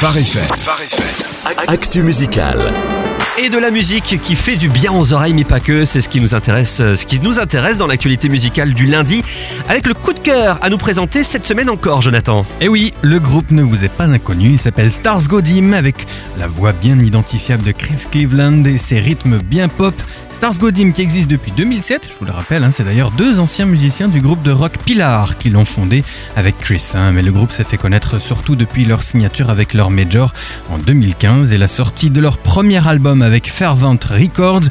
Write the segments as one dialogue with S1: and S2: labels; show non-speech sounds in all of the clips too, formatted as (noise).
S1: Phare. Actu musical.
S2: et de la musique qui fait du bien aux oreilles, mais pas que. C'est ce qui nous intéresse, euh, ce qui nous intéresse dans l'actualité musicale du lundi, avec le coup de cœur à nous présenter cette semaine encore, Jonathan.
S3: Et oui, le groupe ne vous est pas inconnu, il s'appelle Stars Go Dim avec la voix bien identifiable de Chris Cleveland et ses rythmes bien pop. Stars Go Dim qui existe depuis 2007, je vous le rappelle, hein, c'est d'ailleurs deux anciens musiciens du groupe de rock Pilar qui l'ont fondé avec Chris. hein, mais le groupe s'est fait connaître surtout depuis leur signature avec leur major en 2015 et la sortie de leur premier album avec Fervent Records.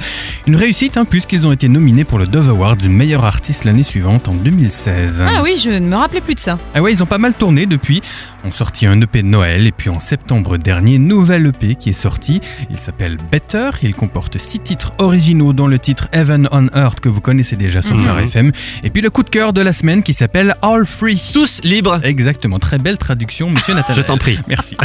S3: Une réussite hein, puisqu'ils ont été nominés pour le Dove Award du meilleur artiste l'année suivante en 2016.
S4: Ah oui, je ne me rappelais plus de ça.
S3: Ah ouais, ils ont pas mal tourné depuis. On sorti un EP de Noël et puis en septembre dernier, nouvelle EP qui est sorti. Il s'appelle Better. Il comporte six titres originaux dont le titre Heaven on Earth que vous connaissez déjà sur Phare FM. Et puis le coup de cœur de la semaine qui s'appelle All Free.
S2: Tous libres.
S3: Exactement, très belle traduction, monsieur Nathan.
S2: Je t'en prie. (laughs)
S3: Merci.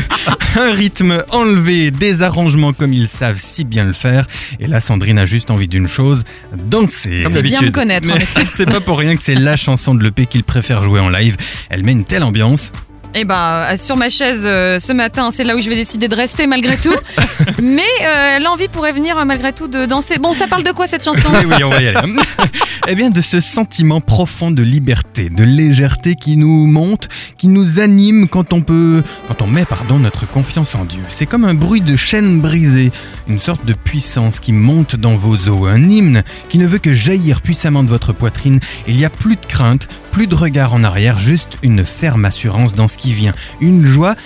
S3: (laughs) un rythme enlevé, des arrangements comme ils savent si bien le faire. Et là, Sandrine a juste envie d'une chose, danser.
S2: Comme
S4: C'est bien me connaître, (laughs)
S3: c'est pas pour rien que c'est la chanson de l'EP qu'il préfère jouer en live. Elle met une telle ambiance.
S4: Eh ben, euh, sur ma chaise euh, ce matin, c'est là où je vais décider de rester malgré tout. (laughs) Mais euh, l'envie pourrait venir euh, malgré tout de danser. Bon, ça parle de quoi cette chanson? (laughs)
S3: Oui, oui, on va y aller. (laughs) eh bien, de ce sentiment profond de liberté, de légèreté qui nous monte, qui nous anime quand on peut, quand on met, pardon, notre confiance en Dieu. C'est comme un bruit de chaîne brisée, une sorte de puissance qui monte dans vos os, un hymne qui ne veut que jaillir puissamment de votre poitrine. Il n'y a plus de crainte, plus de regard en arrière, juste une ferme assurance dans ce qui vient, une joie,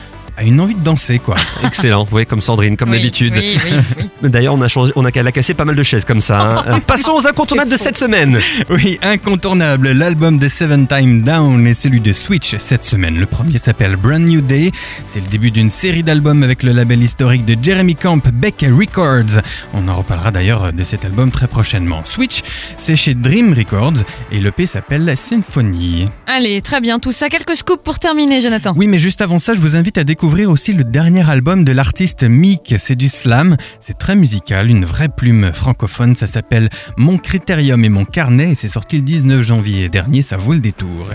S3: une envie de danser, quoi. (laughs)
S2: Excellent, oui, comme Sandrine, comme
S4: Oui,
S2: d'habitude.
S4: Oui, oui, oui. (laughs)
S2: D'ailleurs, on a changé, on a qu'à la casser pas mal de chaises comme ça. hein. (laughs) Euh, Passons aux incontournables de cette semaine.
S3: Oui, incontournable. L'album de Seven Time Down est celui de Switch cette semaine. Le premier s'appelle Brand New Day. C'est le début d'une série d'albums avec le label historique de Jeremy Camp, Beck Records. On en reparlera d'ailleurs de cet album très prochainement. Switch, c'est chez Dream Records et l'EP s'appelle Symphony.
S4: Allez, très bien, tout ça. Quelques scoops pour terminer, Jonathan.
S3: Oui, mais juste avant ça, je vous invite à découvrir aussi le dernier album de l'artiste Meek. C'est du slam, c'est très musical, une vraie plume francophone. Ça s'appelle Mon Critérium et mon carnet et c'est sorti le 19 janvier dernier. Ça vaut le détour.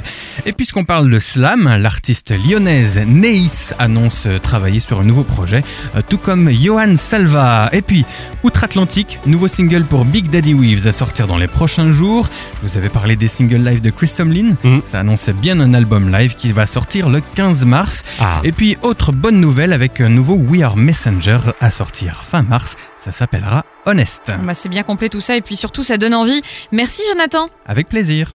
S3: Et puisqu'on parle de slam, l'artiste lyonnaise Neis annonce travailler sur un nouveau projet, euh, tout comme Johan Salva. Et puis, Outre-Atlantique, nouveau single pour Big Daddy Weaves à sortir dans les prochains jours. Je vous avais parlé des singles live de Chris Tomlin.
S2: Mhm.
S3: Ça annonçait bien un album live qui va sortir le 15 mars.
S2: Ah.
S3: Et puis, autre bonne nouvelle avec un nouveau We Are Messenger à sortir fin mars. Ça s'appellera Honest.
S4: Bah, c'est bien complet tout ça et puis surtout ça donne envie. Merci Jonathan.
S3: Avec plaisir.